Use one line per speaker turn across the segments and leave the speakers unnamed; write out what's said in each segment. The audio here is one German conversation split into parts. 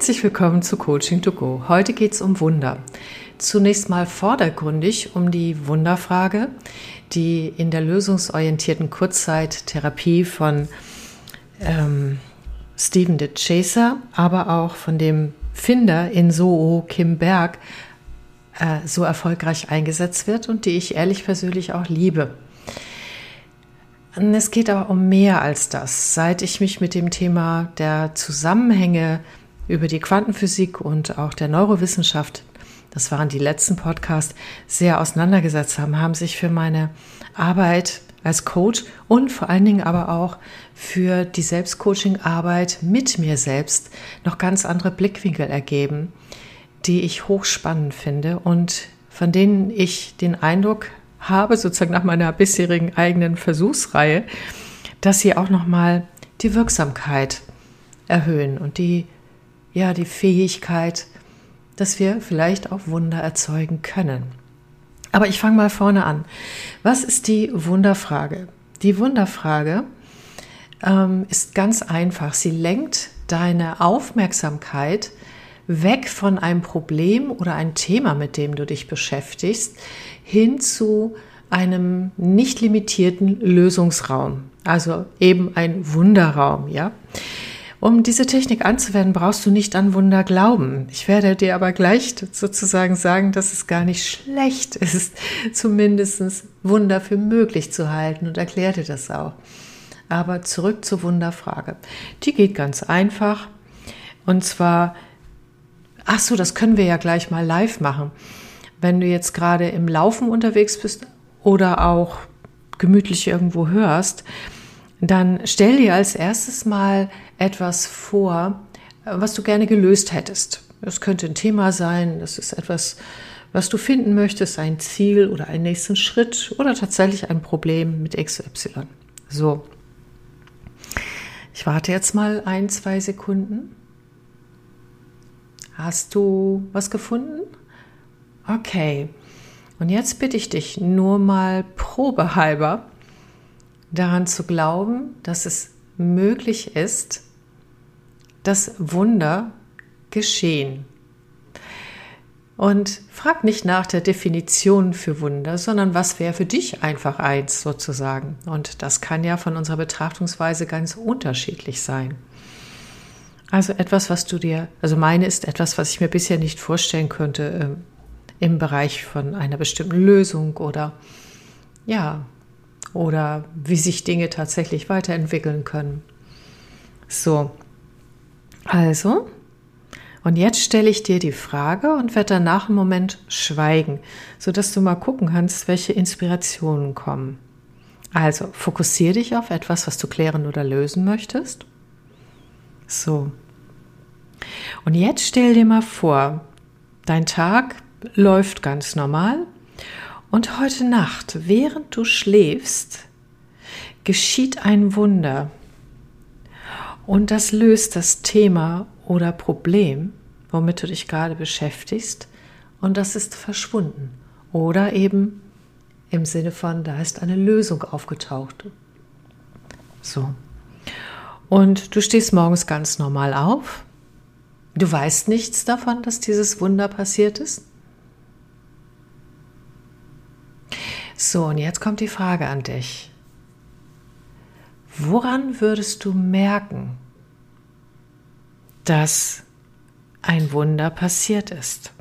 Herzlich willkommen zu Coaching to Go. Heute geht es um Wunder. Zunächst mal vordergründig um die Wunderfrage, die in der lösungsorientierten Kurzzeittherapie von ähm, Stephen de Chaser, aber auch von dem Finder in Soo, Kim Berg, äh, so erfolgreich eingesetzt wird und die ich ehrlich persönlich auch liebe. Es geht aber um mehr als das. Seit ich mich mit dem Thema der Zusammenhänge über die Quantenphysik und auch der Neurowissenschaft, das waren die letzten Podcasts, sehr auseinandergesetzt haben, haben sich für meine Arbeit als Coach und vor allen Dingen aber auch für die Selbstcoaching-Arbeit mit mir selbst noch ganz andere Blickwinkel ergeben, die ich hochspannend finde und von denen ich den Eindruck habe, sozusagen nach meiner bisherigen eigenen Versuchsreihe, dass sie auch nochmal die Wirksamkeit erhöhen und die, ja, die Fähigkeit, dass wir vielleicht auch Wunder erzeugen können. Aber ich fange mal vorne an. Was ist die Wunderfrage? Die Wunderfrage ähm, ist ganz einfach. Sie lenkt deine Aufmerksamkeit weg von einem Problem oder ein Thema, mit dem du dich beschäftigst, hin zu einem nicht limitierten Lösungsraum. Also eben ein Wunderraum, ja. Um diese Technik anzuwenden, brauchst du nicht an Wunder glauben. Ich werde dir aber gleich sozusagen sagen, dass es gar nicht schlecht ist, zumindest Wunder für möglich zu halten und erkläre dir das auch. Aber zurück zur Wunderfrage. Die geht ganz einfach. Und zwar, ach so, das können wir ja gleich mal live machen. Wenn du jetzt gerade im Laufen unterwegs bist oder auch gemütlich irgendwo hörst, dann stell dir als erstes mal etwas vor, was du gerne gelöst hättest. Es könnte ein Thema sein, das ist etwas, was du finden möchtest, ein Ziel oder einen nächsten Schritt oder tatsächlich ein Problem mit XY. So. Ich warte jetzt mal ein, zwei Sekunden. Hast du was gefunden? Okay. Und jetzt bitte ich dich nur mal probehalber daran zu glauben, dass es möglich ist, dass Wunder geschehen. Und frag nicht nach der Definition für Wunder, sondern was wäre für dich einfach eins sozusagen. Und das kann ja von unserer Betrachtungsweise ganz unterschiedlich sein. Also etwas, was du dir, also meine ist etwas, was ich mir bisher nicht vorstellen könnte äh, im Bereich von einer bestimmten Lösung oder ja, oder wie sich Dinge tatsächlich weiterentwickeln können. So, also, und jetzt stelle ich dir die Frage und werde danach einen Moment schweigen, sodass du mal gucken kannst, welche Inspirationen kommen. Also, fokussiere dich auf etwas, was du klären oder lösen möchtest. So. Und jetzt stell dir mal vor, dein Tag läuft ganz normal und heute Nacht, während du schläfst, geschieht ein Wunder. Und das löst das Thema oder Problem, womit du dich gerade beschäftigst, und das ist verschwunden. Oder eben im Sinne von, da ist eine Lösung aufgetaucht. So. Und du stehst morgens ganz normal auf. Du weißt nichts davon, dass dieses Wunder passiert ist. So, und jetzt kommt die Frage an dich. Woran würdest du merken, dass ein Wunder passiert ist?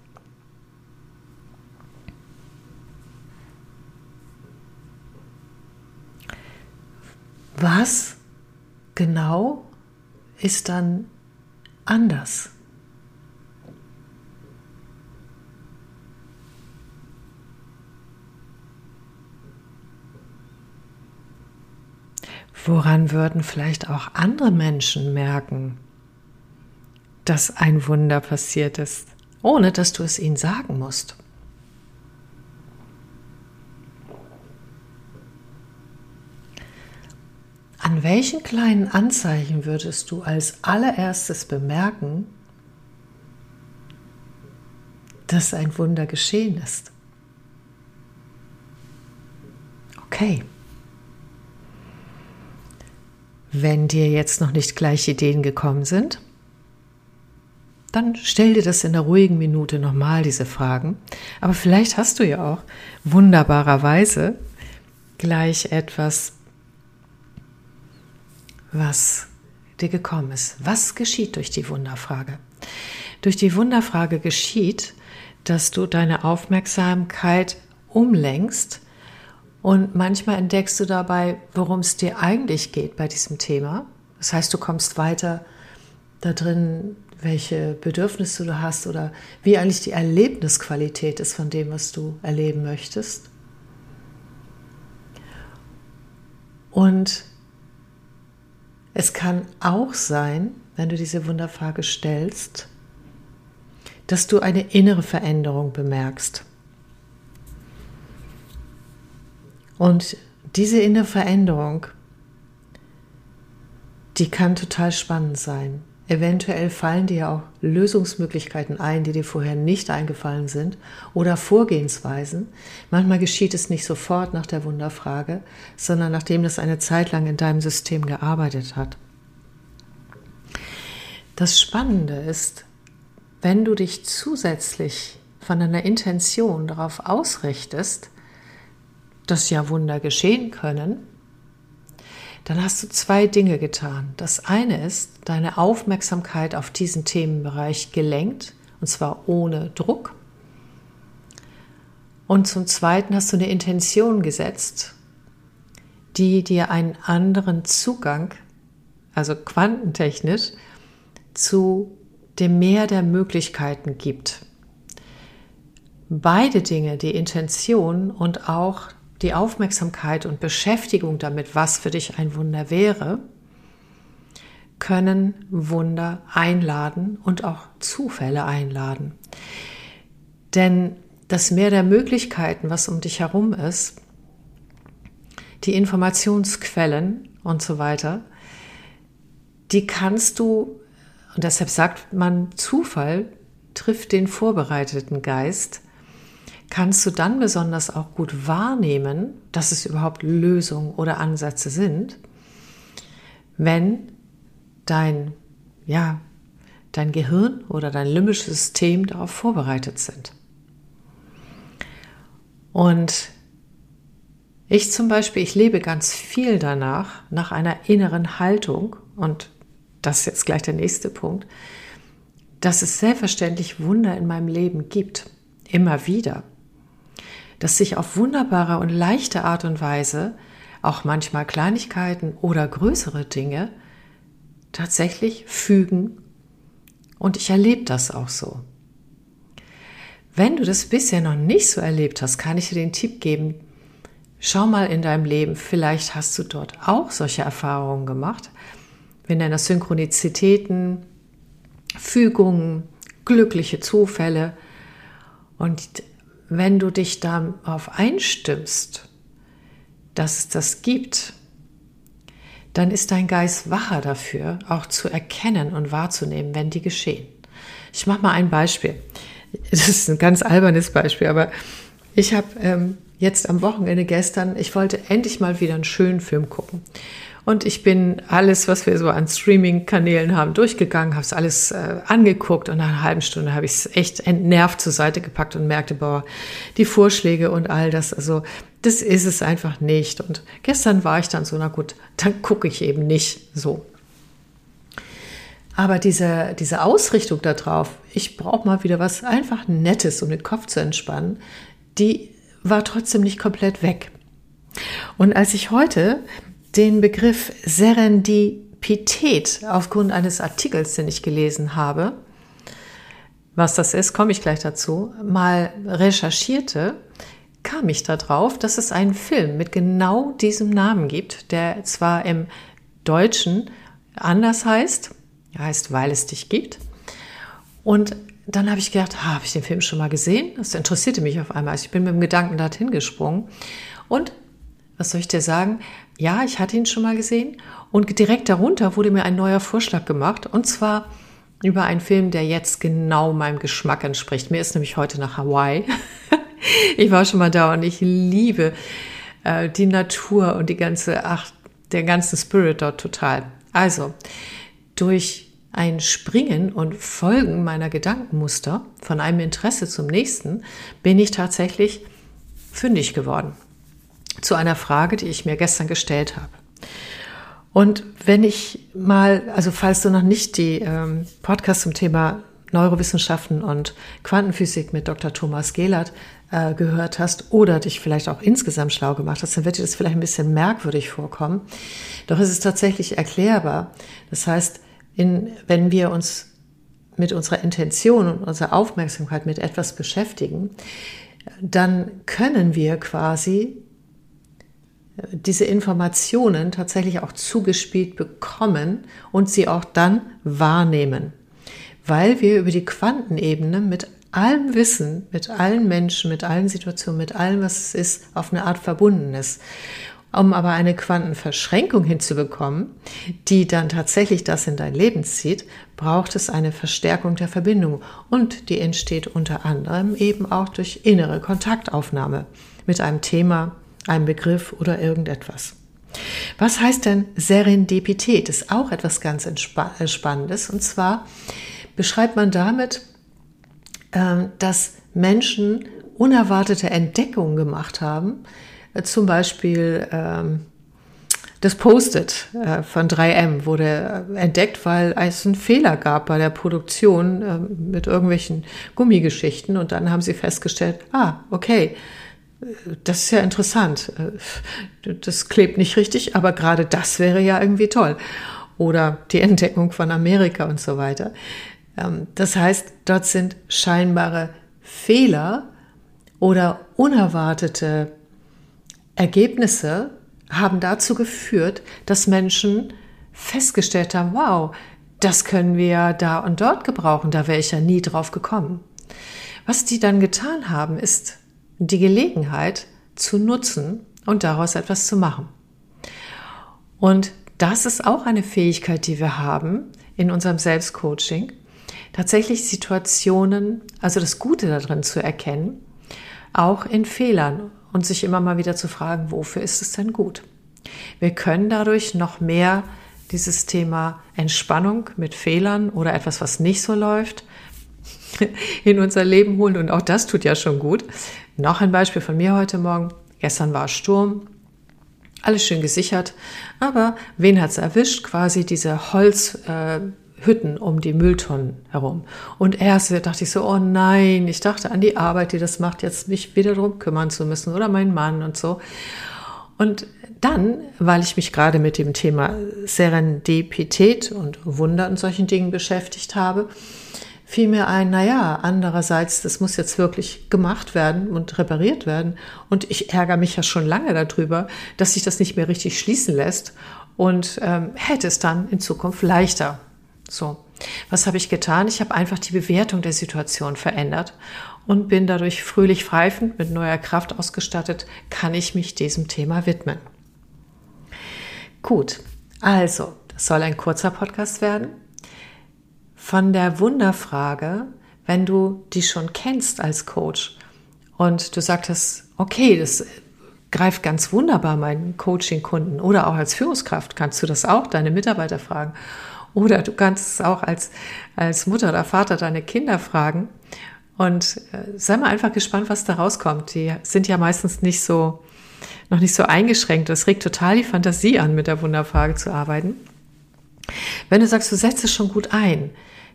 Was genau ist dann anders? Woran würden vielleicht auch andere Menschen merken, dass ein Wunder passiert ist, ohne dass du es ihnen sagen musst? An welchen kleinen Anzeichen würdest du als allererstes bemerken, dass ein Wunder geschehen ist? Okay. Wenn dir jetzt noch nicht gleich Ideen gekommen sind, dann stell dir das in der ruhigen Minute nochmal, diese Fragen. Aber vielleicht hast du ja auch wunderbarerweise gleich etwas, was dir gekommen ist. Was geschieht durch die Wunderfrage? Durch die Wunderfrage geschieht, dass du deine Aufmerksamkeit umlenkst und manchmal entdeckst du dabei, worum es dir eigentlich geht bei diesem Thema. Das heißt, du kommst weiter da drin, welche Bedürfnisse du hast oder wie eigentlich die Erlebnisqualität ist von dem, was du erleben möchtest. Und es kann auch sein, wenn du diese Wunderfrage stellst, dass du eine innere Veränderung bemerkst. Und diese innere Veränderung, die kann total spannend sein. Eventuell fallen dir auch Lösungsmöglichkeiten ein, die dir vorher nicht eingefallen sind oder Vorgehensweisen. Manchmal geschieht es nicht sofort nach der Wunderfrage, sondern nachdem das eine Zeit lang in deinem System gearbeitet hat. Das Spannende ist, wenn du dich zusätzlich von deiner Intention darauf ausrichtest, dass ja Wunder geschehen können, dann hast du zwei Dinge getan. Das eine ist, deine Aufmerksamkeit auf diesen Themenbereich gelenkt, und zwar ohne Druck. Und zum Zweiten hast du eine Intention gesetzt, die dir einen anderen Zugang, also quantentechnisch, zu dem Meer der Möglichkeiten gibt. Beide Dinge, die Intention und auch die Aufmerksamkeit und Beschäftigung damit, was für dich ein Wunder wäre, können Wunder einladen und auch Zufälle einladen. Denn das Meer der Möglichkeiten, was um dich herum ist, die Informationsquellen und so weiter, die kannst du, und deshalb sagt man, Zufall trifft den vorbereiteten Geist, kannst du dann besonders auch gut wahrnehmen, dass es überhaupt Lösungen oder Ansätze sind, wenn dein, ja, dein Gehirn oder dein limbisches System darauf vorbereitet sind. Und ich zum Beispiel, ich lebe ganz viel danach, nach einer inneren Haltung, und das ist jetzt gleich der nächste Punkt, dass es selbstverständlich Wunder in meinem Leben gibt, immer wieder dass sich auf wunderbare und leichte Art und Weise auch manchmal Kleinigkeiten oder größere Dinge tatsächlich fügen und ich erlebe das auch so. Wenn du das bisher noch nicht so erlebt hast, kann ich dir den Tipp geben, schau mal in deinem Leben, vielleicht hast du dort auch solche Erfahrungen gemacht. Wenn deine Synchronizitäten, Fügungen, glückliche Zufälle und wenn du dich darauf einstimmst, dass es das gibt, dann ist dein Geist wacher dafür, auch zu erkennen und wahrzunehmen, wenn die geschehen. Ich mache mal ein Beispiel. Das ist ein ganz albernes Beispiel, aber ich habe ähm, jetzt am Wochenende gestern, ich wollte endlich mal wieder einen schönen Film gucken. Und ich bin alles, was wir so an Streaming-Kanälen haben, durchgegangen, habe es alles äh, angeguckt und nach einer halben Stunde habe ich es echt entnervt zur Seite gepackt und merkte, boah, die Vorschläge und all das, also das ist es einfach nicht. Und gestern war ich dann so, na gut, dann gucke ich eben nicht so. Aber diese, diese Ausrichtung darauf, ich brauche mal wieder was einfach Nettes, um den Kopf zu entspannen, die war trotzdem nicht komplett weg. Und als ich heute den Begriff Serendipität aufgrund eines Artikels, den ich gelesen habe, was das ist, komme ich gleich dazu, mal recherchierte, kam ich darauf, dass es einen Film mit genau diesem Namen gibt, der zwar im Deutschen anders heißt, heißt, weil es dich gibt. Und dann habe ich gedacht, ah, habe ich den Film schon mal gesehen? Das interessierte mich auf einmal. Also ich bin mit dem Gedanken dorthin gesprungen. Und was soll ich dir sagen? Ja, ich hatte ihn schon mal gesehen und direkt darunter wurde mir ein neuer Vorschlag gemacht und zwar über einen Film, der jetzt genau meinem Geschmack entspricht. Mir ist nämlich heute nach Hawaii. ich war schon mal da und ich liebe äh, die Natur und die ganze, ach, der ganze Spirit dort total. Also, durch ein Springen und Folgen meiner Gedankenmuster von einem Interesse zum nächsten bin ich tatsächlich fündig geworden. Zu einer Frage, die ich mir gestern gestellt habe. Und wenn ich mal, also falls du noch nicht die ähm, Podcast zum Thema Neurowissenschaften und Quantenphysik mit Dr. Thomas Gehlert äh, gehört hast oder dich vielleicht auch insgesamt schlau gemacht hast, dann wird dir das vielleicht ein bisschen merkwürdig vorkommen. Doch es ist tatsächlich erklärbar. Das heißt, in, wenn wir uns mit unserer Intention und unserer Aufmerksamkeit mit etwas beschäftigen, dann können wir quasi diese Informationen tatsächlich auch zugespielt bekommen und sie auch dann wahrnehmen, weil wir über die Quantenebene mit allem Wissen, mit allen Menschen, mit allen Situationen, mit allem, was es ist, auf eine Art verbunden ist. Um aber eine Quantenverschränkung hinzubekommen, die dann tatsächlich das in dein Leben zieht, braucht es eine Verstärkung der Verbindung. Und die entsteht unter anderem eben auch durch innere Kontaktaufnahme mit einem Thema, einem Begriff oder irgendetwas. Was heißt denn Serendipität? Das ist auch etwas ganz äh, Spannendes. Und zwar beschreibt man damit, ähm, dass Menschen unerwartete Entdeckungen gemacht haben, äh, zum Beispiel ähm, das Post-it äh, von 3M wurde entdeckt, weil es einen Fehler gab bei der Produktion ähm, mit irgendwelchen Gummigeschichten. Und dann haben sie festgestellt, ah, okay, das ist ja interessant. Das klebt nicht richtig, aber gerade das wäre ja irgendwie toll. Oder die Entdeckung von Amerika und so weiter. Das heißt, dort sind scheinbare Fehler oder unerwartete Ergebnisse haben dazu geführt, dass Menschen festgestellt haben, wow, das können wir da und dort gebrauchen, da wäre ich ja nie drauf gekommen. Was die dann getan haben, ist die Gelegenheit zu nutzen und daraus etwas zu machen. Und das ist auch eine Fähigkeit, die wir haben in unserem Selbstcoaching, tatsächlich Situationen, also das Gute darin zu erkennen, auch in Fehlern und sich immer mal wieder zu fragen, wofür ist es denn gut? Wir können dadurch noch mehr dieses Thema Entspannung mit Fehlern oder etwas, was nicht so läuft, in unser Leben holen. Und auch das tut ja schon gut. Noch ein Beispiel von mir heute Morgen. Gestern war Sturm. Alles schön gesichert. Aber wen hat's erwischt? Quasi diese Holz, äh, um die Mülltonnen herum. Und erst dachte ich so, oh nein, ich dachte an die Arbeit, die das macht, jetzt mich wieder darum kümmern zu müssen oder mein Mann und so. Und dann, weil ich mich gerade mit dem Thema Serendipität und Wunder und solchen Dingen beschäftigt habe, fiel mir ein, naja, andererseits, das muss jetzt wirklich gemacht werden und repariert werden. Und ich ärgere mich ja schon lange darüber, dass sich das nicht mehr richtig schließen lässt und ähm, hätte es dann in Zukunft leichter. So, was habe ich getan? Ich habe einfach die Bewertung der Situation verändert und bin dadurch fröhlich pfeifend mit neuer Kraft ausgestattet, kann ich mich diesem Thema widmen. Gut, also, das soll ein kurzer Podcast werden. Von der Wunderfrage, wenn du die schon kennst als Coach und du sagtest, okay, das greift ganz wunderbar meinen Coaching-Kunden oder auch als Führungskraft kannst du das auch deine Mitarbeiter fragen oder du kannst es auch als, als Mutter oder Vater deine Kinder fragen. Und äh, sei mal einfach gespannt, was da rauskommt. Die sind ja meistens nicht so, noch nicht so eingeschränkt. Das regt total die Fantasie an, mit der Wunderfrage zu arbeiten. Wenn du sagst, du setzt es schon gut ein,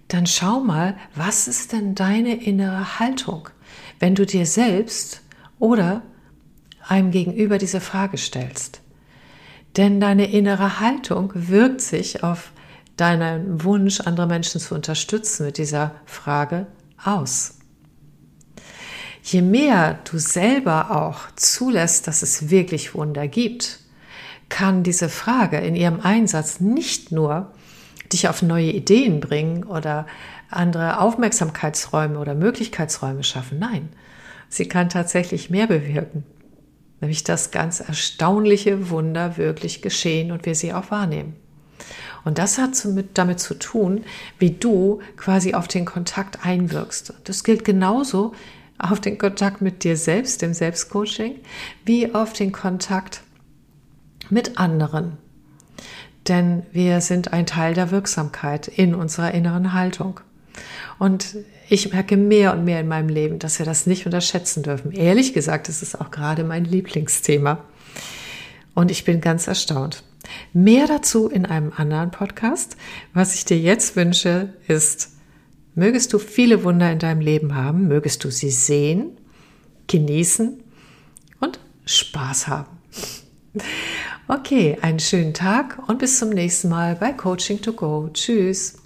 dann schau mal, was ist denn deine innere Haltung, wenn du dir selbst oder einem Gegenüber diese Frage stellst. Denn deine innere Haltung wirkt sich auf deinen Wunsch, andere Menschen zu unterstützen mit dieser Frage aus. Je mehr du selber auch zulässt, dass es wirklich Wunder gibt, kann diese Frage in ihrem Einsatz nicht nur dich auf neue Ideen bringen oder andere Aufmerksamkeitsräume oder Möglichkeitsräume schaffen. Nein, sie kann tatsächlich mehr bewirken, nämlich das ganz erstaunliche Wunder wirklich geschehen und wir sie auch wahrnehmen. Und das hat damit zu tun, wie du quasi auf den Kontakt einwirkst. Das gilt genauso auf den Kontakt mit dir selbst, dem Selbstcoaching, wie auf den Kontakt mit anderen. Denn wir sind ein Teil der Wirksamkeit in unserer inneren Haltung. Und ich merke mehr und mehr in meinem Leben, dass wir das nicht unterschätzen dürfen. Ehrlich gesagt, ist es auch gerade mein Lieblingsthema. Und ich bin ganz erstaunt. Mehr dazu in einem anderen Podcast. Was ich dir jetzt wünsche, ist, mögest du viele Wunder in deinem Leben haben, mögest du sie sehen, genießen und Spaß haben. Okay, einen schönen Tag und bis zum nächsten Mal bei Coaching to Go. Tschüss.